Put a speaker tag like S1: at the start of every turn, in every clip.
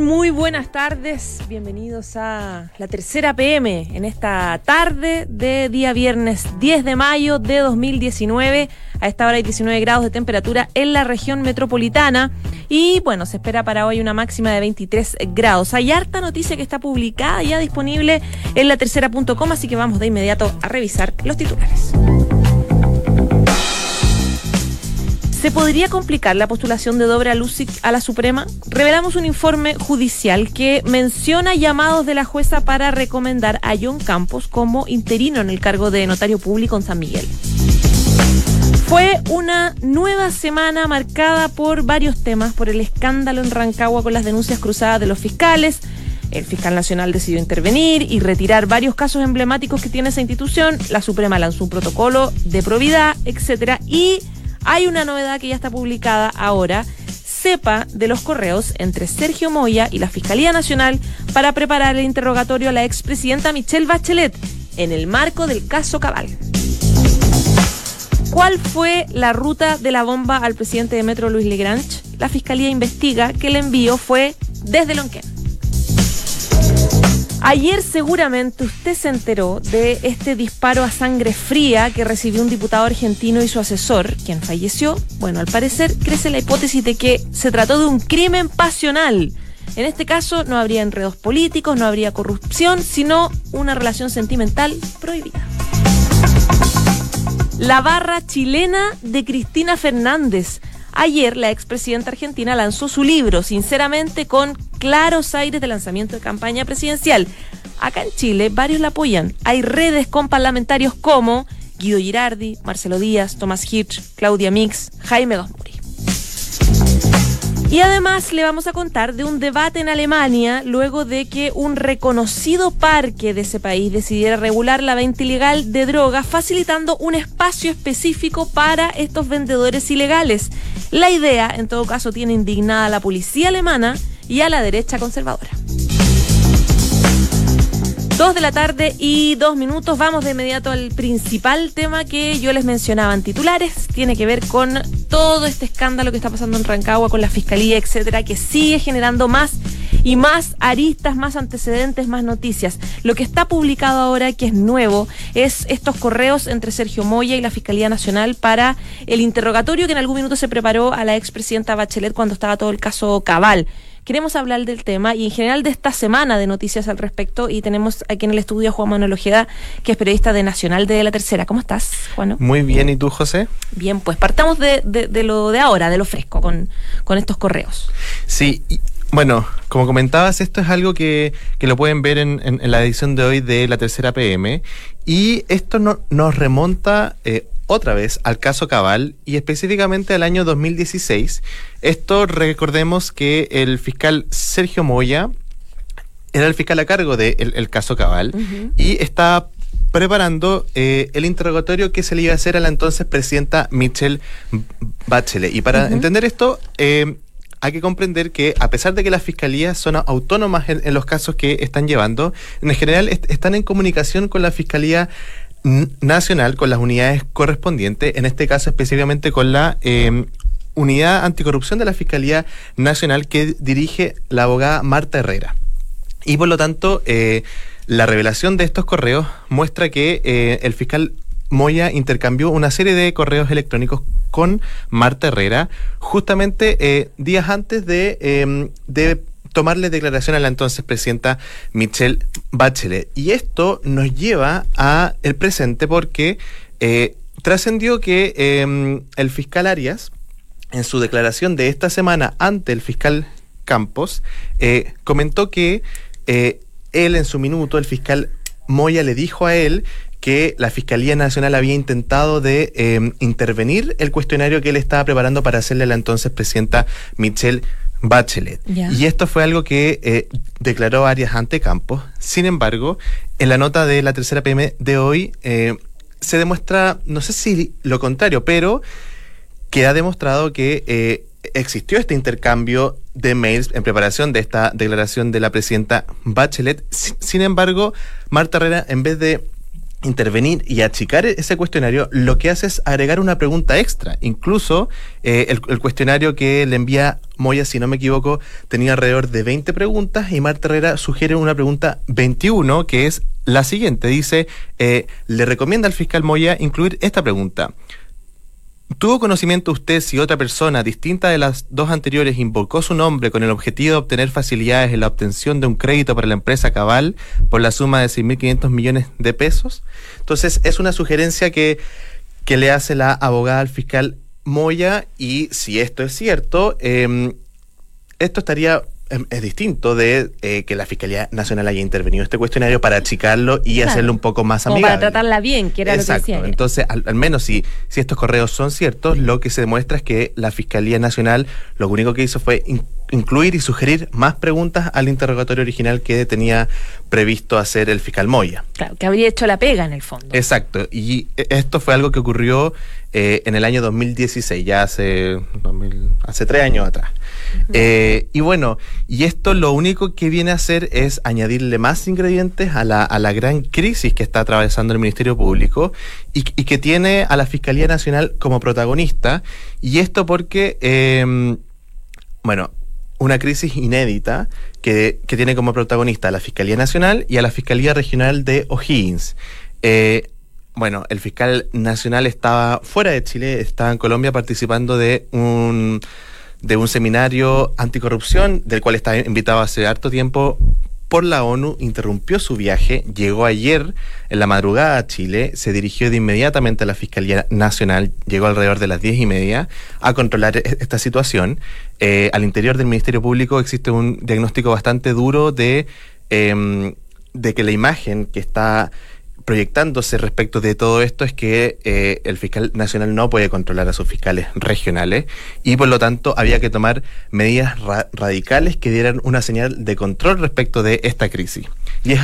S1: Muy buenas tardes. Bienvenidos a la tercera PM en esta tarde de día viernes 10 de mayo de 2019. A esta hora hay 19 grados de temperatura en la región metropolitana. Y bueno, se espera para hoy una máxima de 23 grados. Hay harta noticia que está publicada ya disponible en la tercera.com, así que vamos de inmediato a revisar los titulares. ¿Se podría complicar la postulación de Dobre Lucic a la Suprema? Revelamos un informe judicial que menciona llamados de la jueza para recomendar a John Campos como interino en el cargo de notario público en San Miguel. Fue una nueva semana marcada por varios temas, por el escándalo en Rancagua con las denuncias cruzadas de los fiscales. El fiscal nacional decidió intervenir y retirar varios casos emblemáticos que tiene esa institución. La Suprema lanzó un protocolo de probidad, etcétera, y hay una novedad que ya está publicada ahora. Sepa de los correos entre Sergio Moya y la Fiscalía Nacional para preparar el interrogatorio a la expresidenta Michelle Bachelet en el marco del caso Cabal. ¿Cuál fue la ruta de la bomba al presidente de Metro Luis Legrange? La fiscalía investiga que el envío fue desde Lonquén. Ayer seguramente usted se enteró de este disparo a sangre fría que recibió un diputado argentino y su asesor, quien falleció. Bueno, al parecer crece la hipótesis de que se trató de un crimen pasional. En este caso no habría enredos políticos, no habría corrupción, sino una relación sentimental prohibida. La barra chilena de Cristina Fernández. Ayer la expresidenta argentina lanzó su libro, sinceramente, con claros aires de lanzamiento de campaña presidencial. Acá en Chile varios la apoyan. Hay redes con parlamentarios como Guido Girardi, Marcelo Díaz, Tomás Hirsch, Claudia Mix, Jaime Gosmuri. Y además le vamos a contar de un debate en Alemania luego de que un reconocido parque de ese país decidiera regular la venta ilegal de drogas, facilitando un espacio específico para estos vendedores ilegales. La idea, en todo caso, tiene indignada a la policía alemana y a la derecha conservadora. Dos de la tarde y dos minutos. Vamos de inmediato al principal tema que yo les mencionaba en titulares. Tiene que ver con todo este escándalo que está pasando en Rancagua con la fiscalía, etcétera, que sigue generando más y más aristas, más antecedentes, más noticias. Lo que está publicado ahora, que es nuevo, es estos correos entre Sergio Moya y la Fiscalía Nacional para el interrogatorio que en algún minuto se preparó a la expresidenta Bachelet cuando estaba todo el caso Cabal. Queremos hablar del tema y en general de esta semana de noticias al respecto y tenemos aquí en el estudio a Juan Manuel Ojeda, que es periodista de Nacional de La Tercera. ¿Cómo estás, Juan?
S2: Muy bien, ¿y tú, José?
S1: Bien, pues partamos de, lo de ahora, de lo fresco, con, con estos correos.
S2: Sí, bueno, como comentabas, esto es algo que, que lo pueden ver en, en, la edición de hoy de La Tercera PM y esto no, nos remonta... Eh, otra vez al caso Cabal y específicamente al año 2016. Esto recordemos que el fiscal Sergio Moya era el fiscal a cargo del de el caso Cabal y está preparando eh, el interrogatorio que se le iba a hacer a la entonces presidenta Michelle Bachelet. Y para entender esto, eh, hay que comprender que a pesar de que las fiscalías son autónomas en, los casos que están llevando, en general están en comunicación con la Fiscalía nacional con las unidades correspondientes, en este caso específicamente con la em, unidad anticorrupción de la Fiscalía Nacional que dirige la abogada Marta Herrera. Y por lo tanto, eh, la revelación de estos correos muestra que eh, el fiscal Moya intercambió una serie de correos electrónicos con Marta Herrera justamente eh, días antes de, em, de tomarle declaración a la entonces presidenta Michelle Bachelet. Y esto nos lleva a el presente porque eh, trascendió que em, el fiscal Arias, en su declaración de esta semana ante el fiscal Campos, eh, comentó que él en su minuto, el fiscal Moya le dijo a él que la Fiscalía Nacional había intentado de em, intervenir el cuestionario que él estaba preparando para hacerle a la entonces presidenta Michelle Bachelet. Y esto fue algo que eh, declaró Arias ante Campos. Sin embargo, en la nota de la tercera PM de hoy eh, se demuestra, no sé si lo contrario, pero que ha demostrado que eh, existió este intercambio de mails en preparación de esta declaración de la presidenta Bachelet. Sin embargo, Marta Herrera, en vez de intervenir y achicar ese cuestionario, lo que hace es agregar una pregunta extra. Incluso eh, el, el, cuestionario que le envía Moya, si no me equivoco, tenía alrededor de 20 preguntas y Marta Herrera sugiere una pregunta 21, que es la siguiente. Dice, eh, le recomienda al fiscal Moya incluir esta pregunta. ¿Tuvo conocimiento usted si otra persona distinta de las dos anteriores invocó su nombre con el objetivo de obtener facilidades en la obtención de un crédito para la empresa Cabal por la suma de 6.500 millones de pesos? Entonces, es una sugerencia que, que le hace la abogada al fiscal Moya y si esto es cierto, eh, esto estaría Em, es distinto de eh, que la Fiscalía Nacional haya intervenido este cuestionario para achicarlo y claro. hacerlo un poco más
S1: Como
S2: amigable.
S1: para tratarla bien, que era
S2: Exacto.
S1: lo que decía.
S2: Entonces, al, al, menos si, si estos correos son ciertos, lo que se demuestra es que la Fiscalía Nacional lo único que hizo fue in, incluir y sugerir más preguntas al interrogatorio original que tenía previsto hacer el fiscal Moya.
S1: Claro, que habría hecho la pega en el fondo.
S2: Exacto. Y esto fue algo que ocurrió eh, en el año 2016, ya hace, 2000, hace tres años atrás. Eh, y bueno, y esto lo único que viene a hacer es añadirle más ingredientes a la, a la gran crisis que está atravesando el Ministerio Público y, que tiene a la Fiscalía Nacional como protagonista. Y esto porque, eh, bueno, una crisis inédita que, que, tiene como protagonista a la Fiscalía Nacional y a la Fiscalía Regional de O'Higgins. Eh, bueno, el fiscal nacional estaba fuera de Chile, estaba en Colombia participando de un de un seminario anticorrupción del cual estaba invitado hace harto tiempo por la ONU, interrumpió su viaje, llegó ayer en la madrugada a Chile, se dirigió de inmediatamente a la Fiscalía Nacional, llegó alrededor de las diez y media a controlar esta situación. Eh, al interior del Ministerio Público existe un diagnóstico bastante duro de, eh, de que la imagen que está proyectándose respecto de todo esto es que eh, el fiscal nacional no puede controlar a sus fiscales regionales y por lo tanto había que tomar medidas ra radicales que dieran una señal de control respecto de esta crisis. Y es,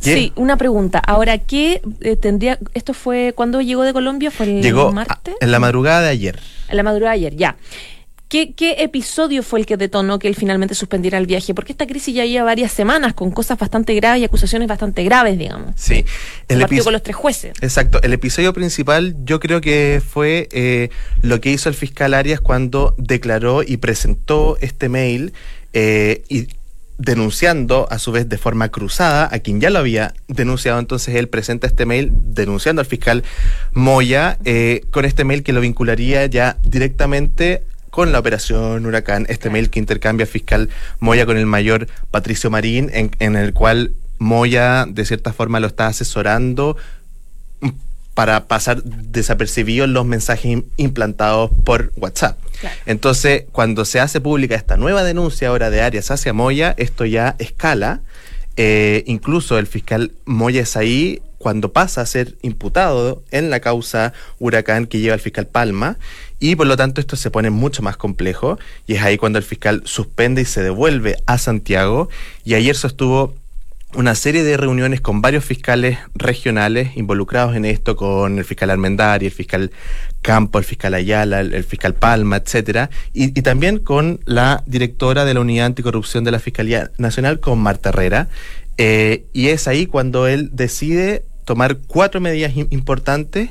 S1: sí, una pregunta. Ahora, ¿qué eh, tendría? ¿Esto fue cuando llegó de Colombia? ¿Fue el
S2: llegó
S1: martes?
S2: A, en la madrugada de ayer.
S1: En la madrugada de ayer, ya. ¿Qué, ¿Qué, episodio fue el que detonó que él finalmente suspendiera el viaje? Porque esta crisis ya lleva varias semanas con cosas bastante graves y acusaciones bastante graves, digamos.
S2: Sí.
S1: El partido con los tres jueces.
S2: Exacto. El episodio principal yo creo que fue eh, lo que hizo el fiscal Arias cuando declaró y presentó este mail eh, y denunciando a su vez de forma cruzada a quien ya lo había denunciado. Entonces él presenta este mail denunciando al fiscal Moya eh, con este mail que lo vincularía ya directamente con la operación Huracán, este mail que intercambia fiscal Moya con el mayor Patricio Marín, en, en, el cual Moya de cierta forma lo está asesorando para pasar desapercibidos los mensajes implantados por WhatsApp. Claro. Entonces, cuando se hace pública esta nueva denuncia ahora de Arias hacia Moya, esto ya escala. Eh, incluso el fiscal Moya es ahí cuando pasa a ser imputado en la causa Huracán que lleva el fiscal Palma y por lo tanto esto se pone mucho más complejo y es ahí cuando el fiscal suspende y se devuelve a Santiago y ayer sostuvo una serie de reuniones con varios fiscales regionales involucrados en esto, con el fiscal Armendari, el fiscal Campo, el fiscal Ayala, el, fiscal Palma, etcétera, y, y, también con la directora de la Unidad Anticorrupción de la Fiscalía Nacional, con Marta Herrera. Eh, y es ahí cuando él decide tomar cuatro medidas importantes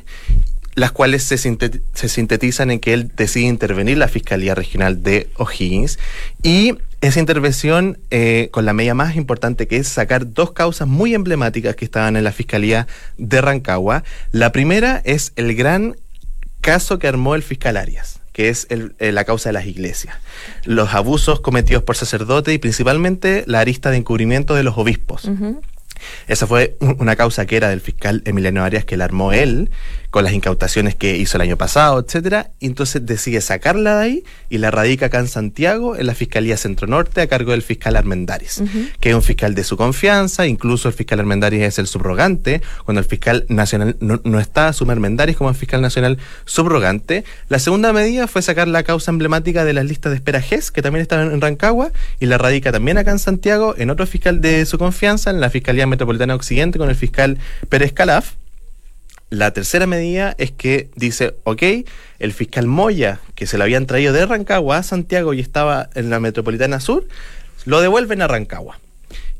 S2: las cuales se, se, sintetizan en que él decide intervenir la Fiscalía Regional de O'Higgins y esa intervención eh, con la medida más importante que es sacar dos causas muy emblemáticas que estaban en la Fiscalía de Rancagua. La primera es el gran caso que armó el fiscal Arias que es el, eh, la causa de las iglesias. Los abusos cometidos por sacerdotes y principalmente la arista de encubrimiento de los obispos. Esa fue una causa que era del fiscal Emiliano Arias que la armó él con las incautaciones que hizo el año pasado, etcétera, y entonces decide sacarla de ahí y la radica acá en Santiago, en la Fiscalía Centro Norte, a cargo del fiscal Armendaris, uh -huh. que es un fiscal de su confianza, incluso el fiscal Armendaris es el subrogante, cuando el fiscal nacional no, no está, asume Armendaris como el fiscal nacional subrogante. La segunda medida fue sacar la causa emblemática de las listas de espera GES, que también estaba en Rancagua, y la radica también acá en Santiago, en otro fiscal de su confianza, en la Fiscalía Metropolitana Occidente, con el fiscal Pérez Calaf. La tercera medida es que dice, ok, el fiscal Moya, que se lo habían traído de Rancagua a Santiago y estaba en la Metropolitana Sur, lo devuelven a Rancagua.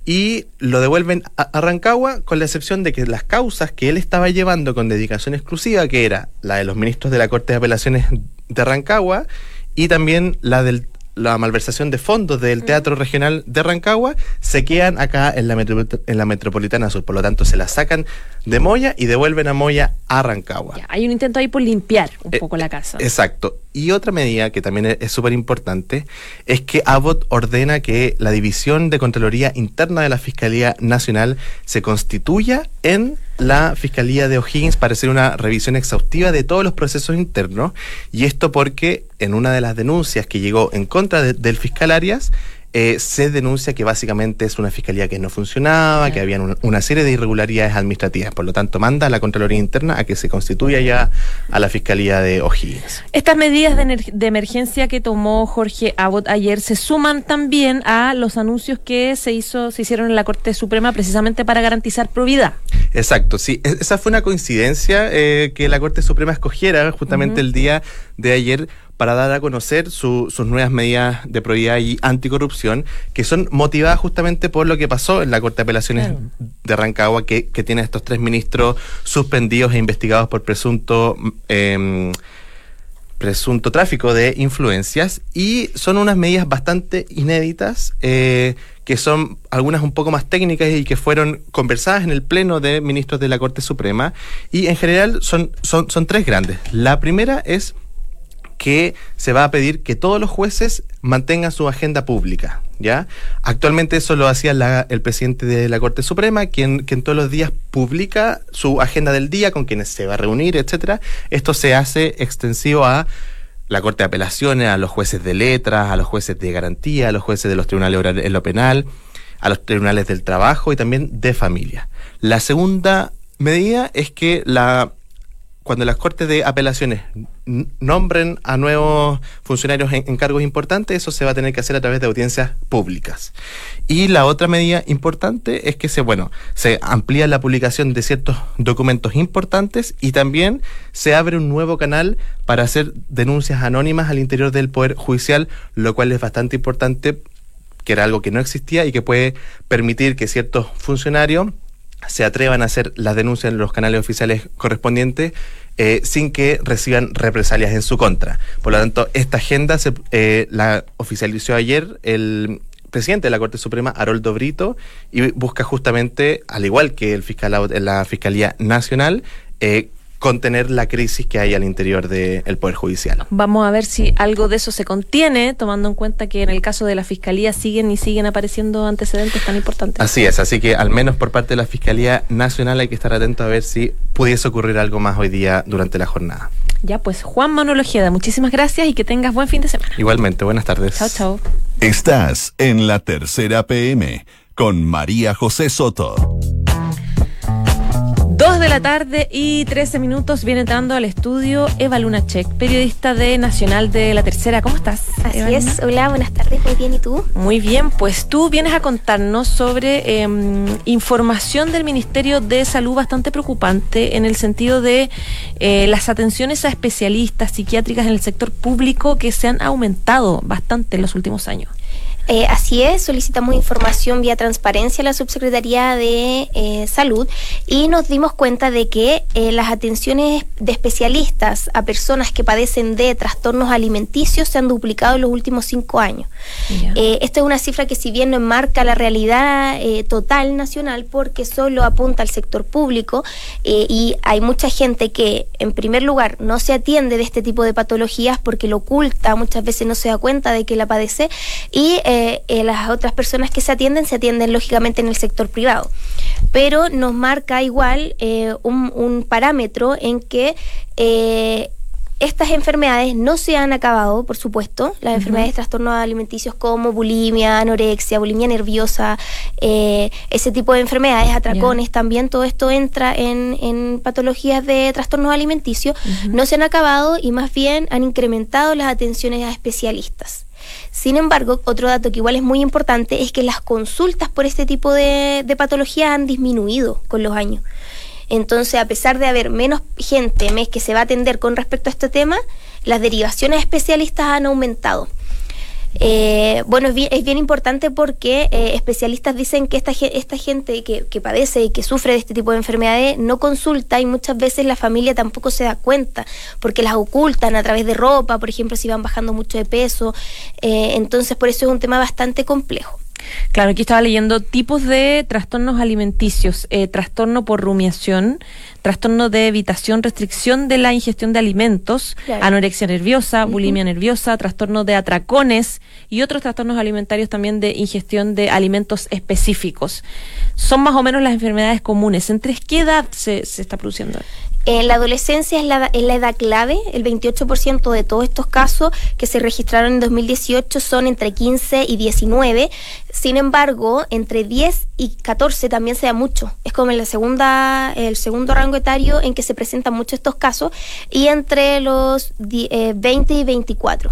S2: y lo devuelven a Rancagua con la excepción de que las causas que él estaba llevando con dedicación exclusiva, que era la de los ministros de la Corte de Apelaciones de Rancagua y también la del la malversación de fondos del mm. Teatro Regional de Rancagua se quedan acá en la, en la Metropolitana Sur. Por lo tanto, se la sacan de Moya y devuelven a Moya a Rancagua.
S1: hay un intento ahí por limpiar un eh, poco la casa.
S2: Exacto. Y otra medida que también es súper importante es que Abbott ordena que la División de Contraloría Interna de la Fiscalía Nacional se constituya en la Fiscalía de O'Higgins para hacer una revisión exhaustiva de todos los procesos internos. Y esto porque en una de las denuncias que llegó en contra del fiscal Arias, eh, se denuncia que básicamente es una fiscalía que no funcionaba, que había una serie de irregularidades administrativas. Por lo tanto, manda a la Contraloría Interna a que se constituya ya a la Fiscalía de O'Higgins.
S1: Estas medidas de, emergencia que tomó Jorge Abbott ayer se suman también a los anuncios que se hizo, se hicieron en la Corte Suprema precisamente para garantizar probidad.
S2: Exacto, sí. E-, esa fue una coincidencia eh, que la Corte Suprema escogiera justamente el día de ayer para dar a conocer sus nuevas medidas de probidad y anticorrupción, que son motivadas justamente por lo que pasó en la Corte de Apelaciones de Rancagua, que, tiene a estos tres ministros suspendidos e investigados por presunto... Em, presunto tráfico de influencias. Y son unas medidas bastante inéditas eh, que son algunas un poco más técnicas y que fueron conversadas en el pleno de ministros de la Corte Suprema. Y en general son, son, son tres grandes. La primera es que se va a pedir que todos los jueces mantengan su agenda pública. ¿ya? Actualmente eso lo hacía el presidente de la Corte Suprema, quien, quien todos los días publica su agenda del día con quienes se va a reunir, etcétera. Esto se hace extensivo a la Corte de Apelaciones, a los jueces de letras, a los jueces de garantía, a los jueces de los tribunales en lo penal, a los tribunales del trabajo y también de familia. La segunda medida es que la cuando las cortes de apelaciones nombren a nuevos funcionarios en, cargos importantes, eso se va a tener que hacer a través de audiencias públicas. Y la otra medida importante es que se, bueno, se amplía la publicación de ciertos documentos importantes y también se abre un nuevo canal para hacer denuncias anónimas al interior del Poder Judicial, lo cual es bastante importante, que era algo que no existía y que puede permitir que ciertos funcionarios se atrevan a hacer las denuncias en los canales oficiales correspondientes eh, sin que reciban represalias en su contra. Por lo tanto, esta agenda se, eh, la oficializó ayer el presidente de la Corte Suprema, Haroldo Brito, y busca justamente, al igual que el fiscal la Fiscalía Nacional, eh, contener la crisis que hay al interior del Poder Judicial.
S1: Vamos a ver si algo de eso se contiene, tomando en cuenta que en el caso de la Fiscalía siguen y siguen apareciendo antecedentes tan importantes.
S2: Así es, así que al menos por parte de la Fiscalía Nacional hay que estar atento a ver si pudiese ocurrir algo más hoy día durante la jornada.
S1: Ya, pues Juan Manuel Ojeda, muchísimas gracias y que tengas buen fin de semana.
S2: Igualmente, buenas tardes.
S1: Chao, chao.
S3: Estás en la tercera PM con María José Soto.
S1: Dos de la tarde y 13 minutos viene entrando al estudio Eva Lunachek, periodista de Nacional de la Tercera. ¿Cómo estás?
S4: Así es, hola, buenas tardes, muy bien, ¿y tú?
S1: Muy bien, pues tú vienes a contarnos sobre em, información del Ministerio de Salud bastante preocupante en el sentido de eh, las atenciones a especialistas psiquiátricas en el sector público que se han aumentado bastante en los últimos años.
S4: Eh, así es, solicitamos información vía transparencia a la Subsecretaría de eh, Salud y nos dimos cuenta de que eh, las atenciones de especialistas a personas que padecen de trastornos alimenticios se han duplicado en los últimos cinco años. esta es una cifra que si bien no enmarca la realidad total nacional porque solo apunta al sector público y hay mucha gente que en primer lugar no se atiende de este tipo de patologías porque lo oculta, muchas veces no se da cuenta de que la padece y eh, eh, las otras personas que se atienden se atienden lógicamente en el sector privado. Pero nos marca igual eh, un, parámetro en que estas enfermedades no se han acabado, por supuesto, las enfermedades de trastornos alimenticios como bulimia, anorexia, bulimia nerviosa, ese tipo de enfermedades, atracones también, todo esto entra en, patologías de trastornos alimenticios, no se han acabado y más bien han incrementado las atenciones a especialistas. Sin embargo, otro dato que igual es muy importante es que las consultas por este tipo de, patología han disminuido con los años. Entonces, a pesar de haber menos gente mes que se va a atender con respecto a este tema, las derivaciones especialistas han aumentado. Eh, bueno, es bien, es bien importante porque eh, especialistas dicen que esta, esta gente que, que padece y que sufre de este tipo de enfermedades no consulta y muchas veces la familia tampoco se da cuenta porque las ocultan a través de ropa, por ejemplo, si van bajando mucho de peso. Eh, entonces, por eso es un tema bastante complejo.
S1: Claro, aquí estaba leyendo tipos de trastornos alimenticios, eh, trastorno por rumiación, trastorno de evitación, restricción de la ingestión de alimentos, anorexia nerviosa, bulimia nerviosa, trastorno de atracones y otros trastornos alimentarios también de ingestión de alimentos específicos. Son más o menos las enfermedades comunes. ¿Entre qué edad se, se está produciendo?
S4: En la adolescencia es la, es la edad clave, el 28% de todos estos casos que se registraron en 2018 son entre 15 y 19, sin embargo, entre 10 y 14 también se da mucho, es como en la segunda, el segundo rango etario en que se presentan muchos estos casos, y entre los 20 eh, y 24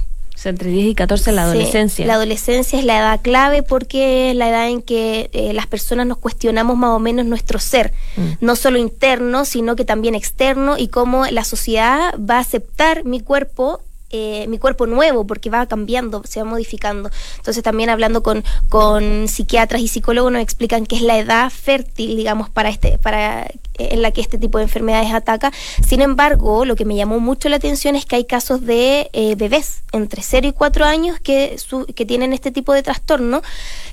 S1: entre 10 y 14 la adolescencia.
S4: la adolescencia es la edad clave porque es la edad en que eh, las personas nos cuestionamos más o menos nuestro ser, mm. no solo interno, sino que también externo y cómo la sociedad va a aceptar mi cuerpo eh, mi cuerpo nuevo, porque va cambiando, se va modificando. Entonces también hablando con, con psiquiatras y psicólogos nos explican que es la edad fértil, digamos, para este, para en la que este tipo de enfermedades ataca. Sin embargo, lo que me llamó mucho la atención es que hay casos de eh, bebés entre 0 y 4 años que, que tienen este tipo de trastorno,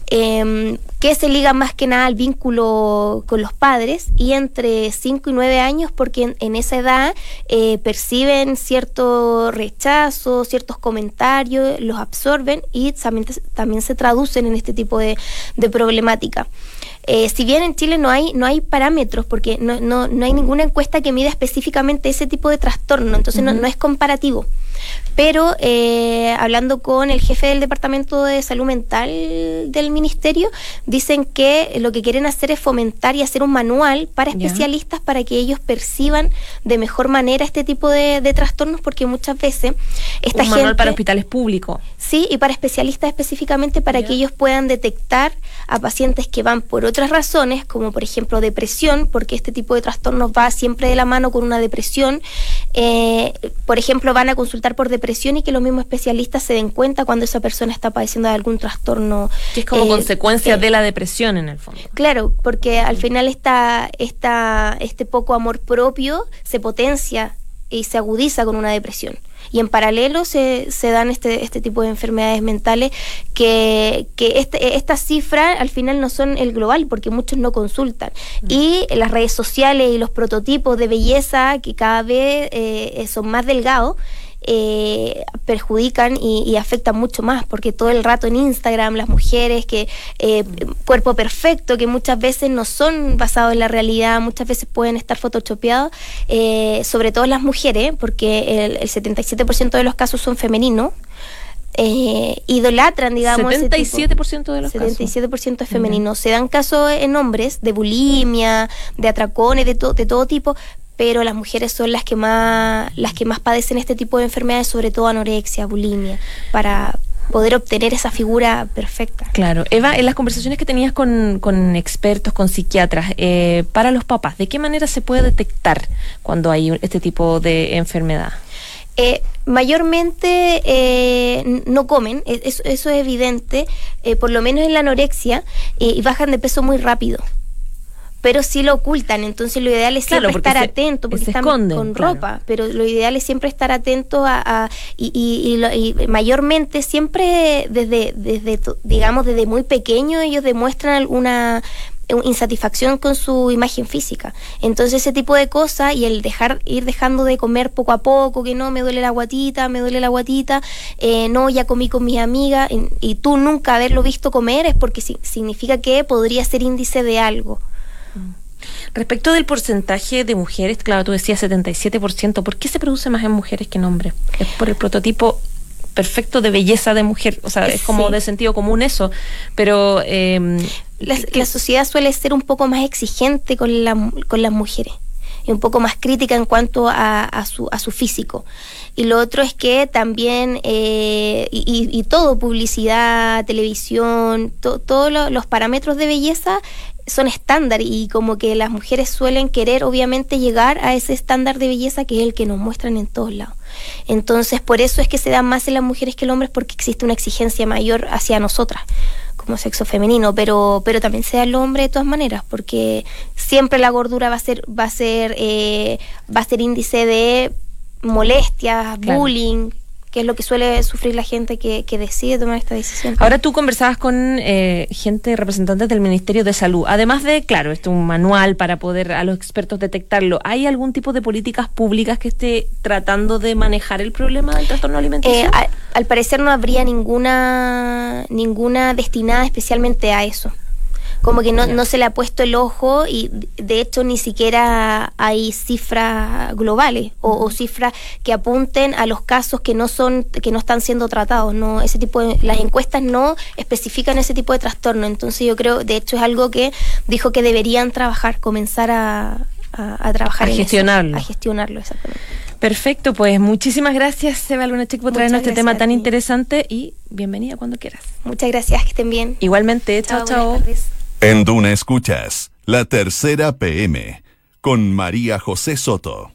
S4: em, que se liga más que nada al vínculo con los padres, y entre 5 y 9 años porque en, esa edad eh, perciben cierto rechazo, ciertos comentarios, los absorben y también, también se traducen en este tipo de, de problemática. Eh, si bien en Chile no hay, no hay parámetros, porque no, no, no hay ninguna encuesta que mida específicamente ese tipo de trastorno, entonces no, no es comparativo. Pero eh, hablando con el jefe del Departamento de Salud Mental del Ministerio, dicen que lo que quieren hacer es fomentar y hacer un manual para especialistas para que ellos perciban de mejor manera este tipo de, trastornos, porque muchas veces esta
S1: un manual para hospitales públicos.
S4: Sí, y para especialistas específicamente para que ellos puedan detectar a pacientes que van por otras razones, como por ejemplo depresión, porque este tipo de trastornos va siempre de la mano con una depresión. Eh, por ejemplo, van a consultar por depresión y que los mismos especialistas se den cuenta cuando esa persona está padeciendo de algún trastorno.
S1: Que es como eh, consecuencia de la depresión en el fondo.
S4: Claro, porque al final esta, esta, este poco amor propio se potencia y se agudiza con una depresión y en paralelo se, se dan este, este tipo de enfermedades mentales que, que este, estas cifras al final no son el global porque muchos no consultan. Y las redes sociales y los prototipos de belleza que cada vez eh, son más delgados eh, perjudican y, afectan mucho más, porque todo el rato en Instagram las mujeres que eh, cuerpo perfecto, que muchas veces no son basados en la realidad, muchas veces pueden estar photoshopeados, eh, sobre todo las mujeres, porque el, 77% de los casos son femeninos. idolatran, digamos.
S1: 77% de los
S4: 77% es femenino. Se dan casos en hombres de bulimia, de atracones, de, de todo tipo, pero las mujeres son las que más las que más padecen este tipo de enfermedades, sobre todo anorexia, bulimia, para poder obtener esa figura perfecta.
S1: Claro. Eva, en las conversaciones que tenías con, con expertos, con psiquiatras, eh, para los papás, ¿de qué manera se puede detectar cuando hay este tipo de enfermedad?
S4: Eh, mayormente eh, no comen, e, eso, es evidente, por lo menos en la anorexia, y bajan de peso muy rápido pero sí lo ocultan. Entonces lo ideal es siempre estar atento, porque están con ropa, pero lo ideal es siempre estar atento a, y, y, mayormente siempre desde, desde, digamos, desde muy pequeño ellos demuestran alguna insatisfacción con su imagen física. Entonces ese tipo de cosas y el dejar ir dejando de comer poco a poco, que no, me duele la guatita, me duele la guatita, eh, no, ya comí con mis amigas y, tú nunca haberlo visto comer es porque significa que podría ser índice de algo.
S1: Respecto del porcentaje de mujeres, claro, tú decías 77%, ¿por qué se produce más en mujeres que en hombres? ¿Es por el prototipo perfecto de belleza de mujer? O sea, es como de sentido común eso, pero...
S4: Em, la, sociedad suele ser un poco más exigente con, la, con las mujeres y un poco más crítica en cuanto a, su, a su físico. Y lo otro es que también, eh, y, todo, publicidad, televisión, todos los parámetros de belleza son estándar y como que las mujeres suelen querer obviamente llegar a ese estándar de belleza que es el que nos muestran en todos lados. Entonces, por eso es que se da más en las mujeres que en los hombres porque existe una exigencia mayor hacia nosotras como sexo femenino, pero pero también se da en los hombres de todas maneras, porque siempre la gordura va a ser va a ser eh, va a ser índice de molestias,
S1: Claro.
S4: bullying, que es lo que suele sufrir la gente que, que decide tomar esta decisión.
S1: Ahora tú conversabas con eh, gente, representantes del Ministerio de Salud. Además de, claro, esto es un manual para poder a los expertos detectarlo. ¿Hay algún tipo de políticas públicas que esté tratando de manejar el problema del trastorno alimenticio?
S4: Eh, a- al parecer no habría ninguna ninguna destinada especialmente a eso. Como que no, no se le ha puesto el ojo y de hecho ni siquiera hay cifras globales o, o cifras que apunten a los casos que no son que no están siendo tratados. No ese tipo de, las encuestas no especifican ese tipo de trastorno. Entonces yo creo de hecho es algo que dijo que deberían trabajar, comenzar a, a- a trabajar
S1: A
S4: en eso,
S1: gestionarlo.
S4: a gestionarlo exactamente.
S1: Perfecto, pues muchísimas gracias, Seba Lunachek, por traernos este tema tan interesante y bienvenida cuando quieras.
S4: Muchas gracias, que estén bien.
S1: Igualmente, chao, chao.
S3: En Duna Escuchas, la tercera PM, con María José Soto.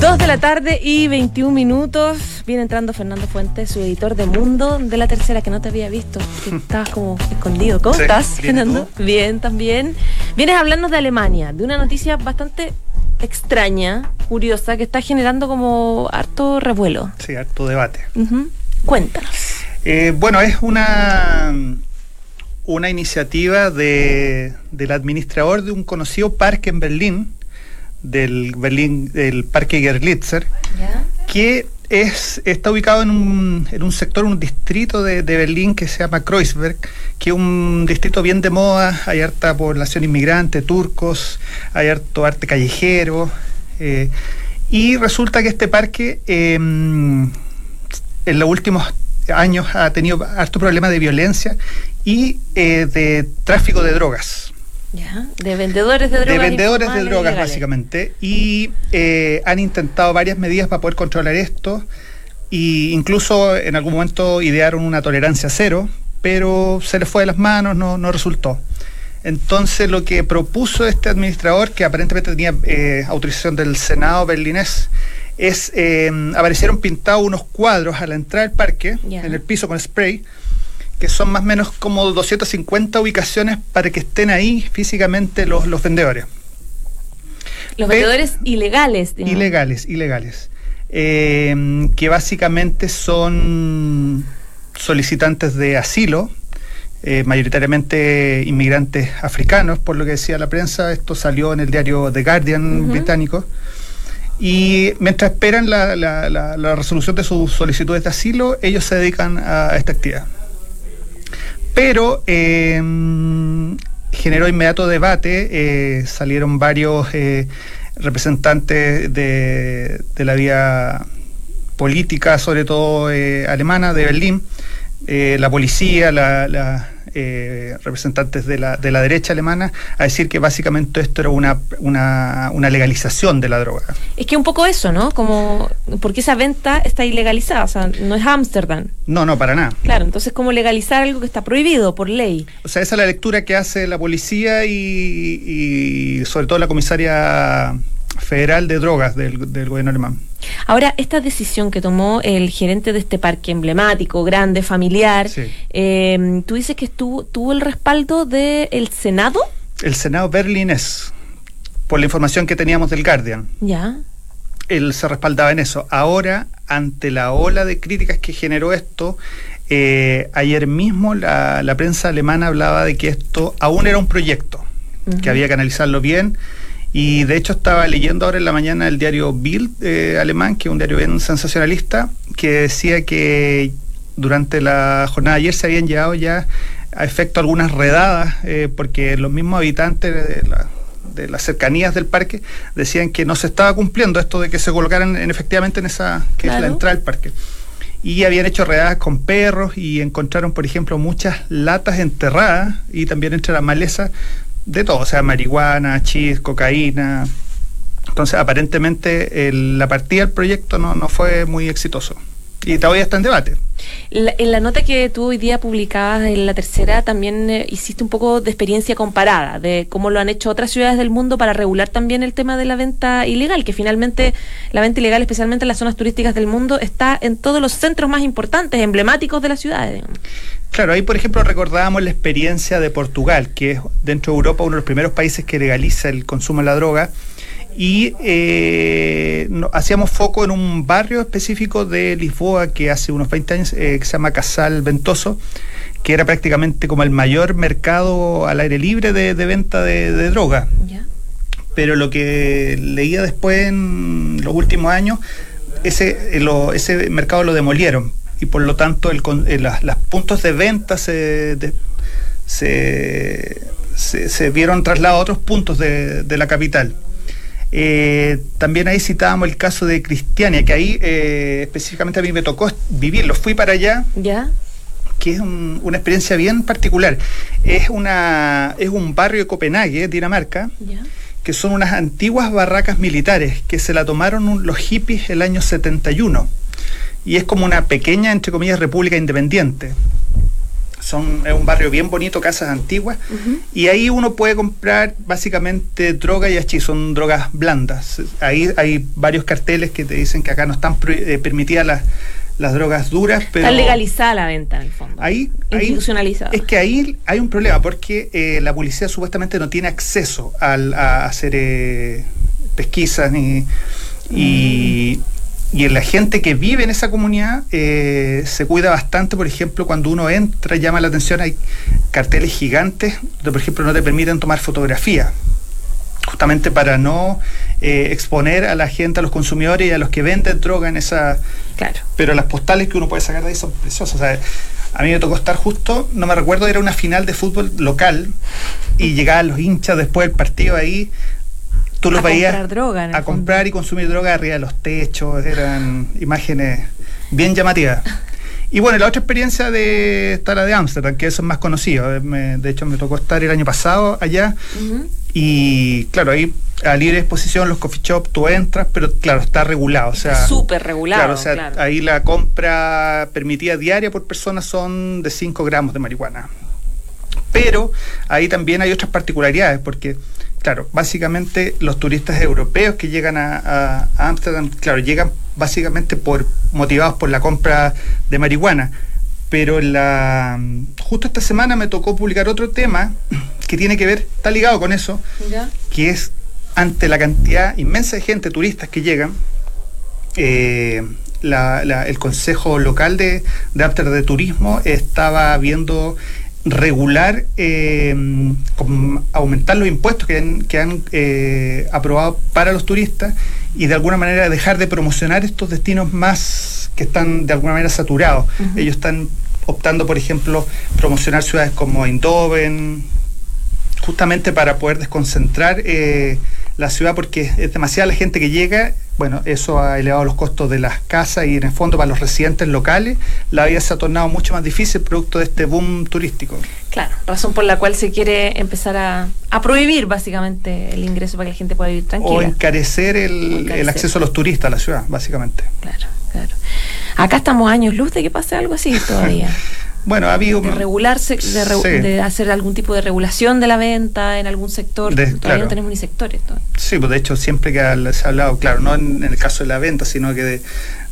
S1: Dos de la tarde y 21 minutos. Viene entrando Fernando Fuentes, su editor de Mundo de la Tercera, que no te había visto, que estabas como escondido. ¿Cómo
S5: Sí,
S1: estás,
S5: bien, ¿y
S1: Fernando? Bien, también. Vienes a hablarnos de Alemania, de una noticia bastante extraña, curiosa, que está generando como harto revuelo.
S5: Sí, harto debate.
S1: Cuéntanos.
S5: Eh, bueno, es una, una iniciativa de, del administrador de un conocido parque en Berlín, del Berlín, del Parque Gerlitzer, que es, está ubicado en un, en un sector, un distrito de, de Berlín que se llama Kreuzberg, que es un distrito bien de moda, hay harta población inmigrante, turcos, hay harto arte callejero, eh, y resulta que este parque eh, en los últimos años ha tenido harto problema de violencia y eh, de tráfico de drogas
S1: ¿Ya? De vendedores de drogas.
S5: de vendedores de drogas básicamente y eh, han intentado varias medidas para poder controlar esto e incluso en algún momento idearon una tolerancia cero pero se les fue de las manos no, no resultó entonces lo que propuso este administrador que aparentemente tenía eh, autorización del senado berlinés es eh, aparecieron pintados unos cuadros a la entrada del parque en el piso con spray que son más o menos como 250 ubicaciones para que estén ahí físicamente los, los vendedores.
S1: Los
S5: Ve-
S1: vendedores ilegales. digamos.
S5: Ilegales, ilegales. Eh, que básicamente son solicitantes de asilo, eh, mayoritariamente inmigrantes africanos, por lo que decía la prensa. Esto salió en el diario The Guardian británico. Y mientras esperan la, la- la- resolución de sus solicitudes de asilo, ellos se dedican a esta actividad. Pero eh, generó inmediato debate, eh, salieron varios eh, representantes de, la vía política, sobre todo eh, alemana, de Berlín, eh, la policía, la, eh, representantes de la, de la derecha alemana, a decir que básicamente esto era una, una, una legalización de la droga.
S1: Es que un poco eso, ¿no? Como, porque esa venta está ilegalizada, o sea, no es Ámsterdam.
S5: No, no, para nada.
S1: Claro, entonces como legalizar algo que está prohibido por ley.
S5: O sea, esa es la lectura que hace la policía y, y sobre todo la comisaria federal de drogas del, del gobierno alemán.
S1: Ahora, esta decisión que tomó el gerente de este parque emblemático, grande, familiar,
S5: Sí.
S1: eh, tú dices que estuvo, tuvo el respaldo del Senado,
S5: El Senado berlinés, por la información que teníamos del Guardian,
S1: ya,
S5: él se respaldaba en eso. Ahora, ante la ola de críticas que generó esto, eh, ayer mismo la, la prensa alemana hablaba de que esto aún era un proyecto, que había que analizarlo bien. Y de hecho estaba leyendo ahora en la mañana el diario Bild eh, alemán, que es un diario bien sensacionalista, que decía que durante la jornada de ayer se habían llevado ya a efecto algunas redadas, eh, porque los mismos habitantes de, la- de las cercanías del parque decían que no se estaba cumpliendo esto de que se colocaran en, efectivamente en esa, que es la entrada del parque. Y habían hecho redadas con perros y encontraron, por ejemplo, muchas latas enterradas y también entre la maleza de todo, o sea, marihuana, chis, cocaína. Entonces, aparentemente, el- la partida del proyecto no, no fue muy exitoso. y todavía está en debate.
S1: La- en la nota que tú hoy día publicabas en la tercera también eh, hiciste un poco de experiencia comparada de cómo lo han hecho otras ciudades del mundo para regular también el tema de la venta ilegal, que finalmente la venta ilegal, especialmente en las zonas turísticas del mundo, está en todos los centros más importantes, emblemáticos de las ciudades.
S5: Claro, ahí por ejemplo recordábamos la experiencia de Portugal, que es dentro de Europa uno de los primeros países que legaliza el consumo de la droga. Y eh, no- hacíamos foco en un barrio específico de Lisboa que hace unos 20 años, eh, que se llama Casal Ventoso, que era prácticamente como el mayor mercado al aire libre de, de venta de, de droga. Pero lo que leía después en los últimos años, ese, eh, lo- ese mercado lo demolieron y por lo tanto el, eh, las, las puntos de venta se, de- se, se- se vieron trasladados a otros puntos de, de la capital. Eh, también ahí citábamos el caso de Cristiania, que ahí eh, específicamente a mí me tocó vivirlo. Fui para allá
S1: ¿Ya?
S5: que es un- una experiencia bien particular. Es, una, es un barrio de Copenhague, Dinamarca,
S1: ¿Ya?
S5: que son unas antiguas barracas militares que se la tomaron un- los hippies el año 71. Y es como una pequeña, entre comillas, república independiente. Son, es un barrio bien bonito, casas antiguas. Y ahí uno puede comprar básicamente droga y hachís, son drogas blandas. Ahí hay varios carteles que te dicen que acá no están eh, permitidas las, las drogas duras, pero...
S1: Está legalizada la venta en el fondo.
S5: Ahí, ahí-
S1: Institucionalizada.
S5: es que ahí hay un problema porque eh, la policía supuestamente no tiene acceso al- a hacer eh, pesquisas ni y, y la gente que vive en esa comunidad eh, se cuida bastante. Por ejemplo, cuando uno entra llama la atención hay carteles gigantes donde por ejemplo no te permiten tomar fotografía justamente para no eh, exponer a la gente, a los consumidores y a los que venden droga en esa,
S1: Claro.
S5: pero las postales que uno puede sacar de ahí son preciosas. Sea, a mí me tocó estar justo, no me recuerdo, era una final de fútbol local y llegaban los hinchas después del partido ahí. Tú los
S1: A
S5: veías
S1: comprar droga,
S5: a
S1: fondo.
S5: comprar y consumir droga arriba de los techos, eran imágenes bien llamativas. Y bueno, la otra experiencia de estar la de Ámsterdam, que eso es más conocido. eh, me- de hecho, me tocó estar el año pasado allá y claro, ahí a libre exposición los coffee shop tú entras, pero claro, está regulado. O sea,
S1: Súper regulado,
S5: Claro, o sea,
S1: claro.
S5: ahí la compra permitida diaria por persona son de 5 gramos de marihuana. Pero ahí también hay otras particularidades, porque, claro, básicamente los turistas europeos que llegan a, Ámsterdam, claro, llegan básicamente por motivados por la compra de marihuana. Pero la, justo esta semana me tocó publicar otro tema que tiene que ver, está ligado con eso,
S1: ¿Ya?
S5: que es ante la cantidad inmensa de gente, turistas que llegan, eh, la- la- el Consejo Local de, de Ámsterdam de Turismo estaba viendo regular, eh, aumentar los impuestos que han, que han eh, aprobado para los turistas y de alguna manera dejar de promocionar estos destinos más que están de alguna manera saturados. Ellos están optando, por ejemplo, promocionar ciudades como Eindhoven, justamente para poder desconcentrar eh, la ciudad porque es demasiada la gente que llega, bueno, eso ha elevado los costos de las casas y en el fondo para los residentes locales la vida se ha tornado mucho más difícil producto de este boom turístico.
S1: Claro, razón por la cual se quiere empezar a, a prohibir básicamente el ingreso para que la gente pueda vivir
S5: O
S1: tranquila.
S5: encarecer el,
S1: O encarecer.
S5: el acceso a los turistas a la ciudad, básicamente.
S1: Claro, claro. Acá estamos años luz de que pase algo así todavía.
S5: Bueno, ha habido...
S1: De regularse, de, re-
S5: Sí.
S1: de hacer algún tipo de regulación de la venta en algún sector.
S5: De-
S1: todavía
S5: claro.
S1: no tenemos ni sectores. todavía.
S5: Sí, pues de hecho siempre que ha- se ha hablado, claro, no en, en el caso de la venta, sino que de,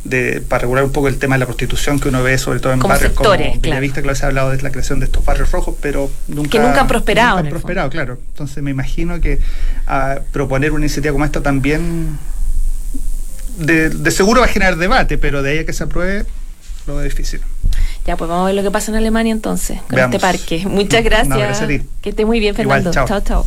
S5: de- para regular un poco el tema de la prostitución que uno ve sobre todo en
S1: Como
S5: barrios
S1: sectores,
S5: como
S1: claro.
S5: Bellavista, claro, se ha hablado de la creación de estos barrios rojos, pero nunca,
S1: Que nunca han prosperado,
S5: nunca han prosperado, claro. Entonces me imagino que ah, proponer una iniciativa como esta también de, de seguro va a generar debate, pero de ahí a que se apruebe lo difícil.
S1: Ya, pues vamos a ver lo que pasa en Alemania entonces, con
S5: Veamos.
S1: este parque. Muchas
S5: No,
S1: gracias.
S5: gracias a ti.
S1: Que esté muy bien, Fernando.
S5: chao.
S1: chao. chao.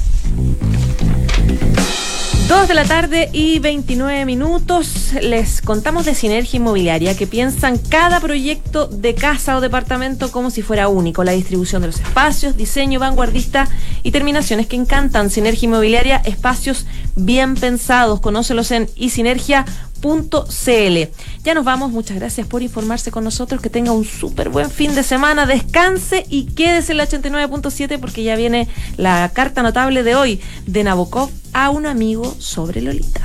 S1: Dos de la tarde y 29 minutos. Les contamos de Sinergia Inmobiliaria que piensan cada proyecto de casa o departamento como si fuera único. La distribución de los espacios, diseño vanguardista y terminaciones que encantan. Sinergia Inmobiliaria, espacios bien pensados. Conócelos en isinergia.cl. Ya nos vamos. Muchas gracias por informarse con nosotros. Que tenga un súper buen fin de semana. Descanse y quédese en la 89.7 porque ya viene la carta notable de hoy de Nabokov a un amigo sobre Lolita.